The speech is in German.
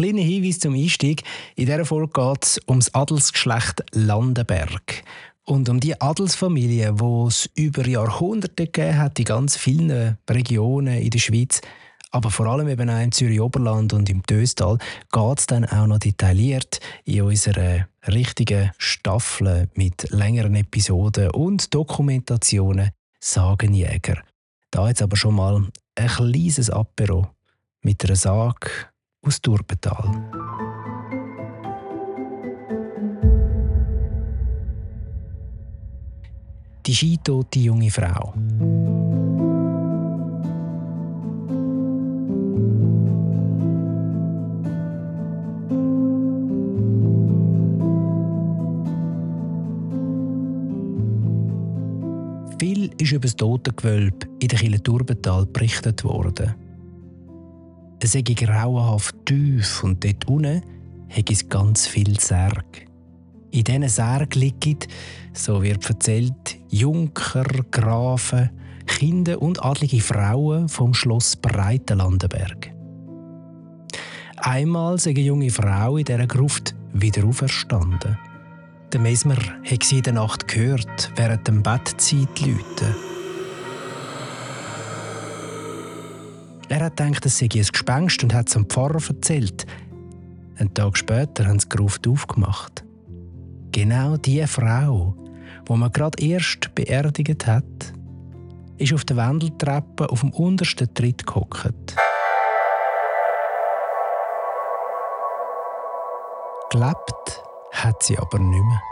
kleiner Hinweis zum Einstieg. In dieser Folge geht es um das Adelsgeschlecht Landenberg. Und um die Adelsfamilie, die es über Jahrhunderte gegeben hat, in ganz vielen Regionen in der Schweiz, aber vor allem eben auch im Zürich-Oberland und im Töstal, geht es dann auch noch detailliert in unserer richtigen Staffel mit längeren Episoden und Dokumentationen Sagenjäger. Da jetzt aber schon mal ein kleines Apero mit einer Sage aus Turbetal. Die skitote junge Frau. Viel ist über das Totengewölbe in der Kille Turbental berichtet worden. Es sei grauenhaft tief und dort unten hat es ganz viel Särg. In diesen Särgen liegen, so wird erzählt, Junker, Grafen, Kinder und adlige Frauen vom Schloss Breitenlandenberg. Einmal sei eine junge Frau in dieser Gruft wieder auferstanden. Der Mesmer hat sie in der Nacht gehört, während dem Bettzeit läuten. Er hat gedacht, es sei ein Gespenst und hat es dem Pfarrer erzählt. Einen Tag später haben sie die Gruft aufgemacht. Genau die Frau, wo man gerade erst beerdigt hat, ist auf der Wendeltreppe auf dem untersten Tritt gehockt. Gelebt hat sie aber nicht mehr.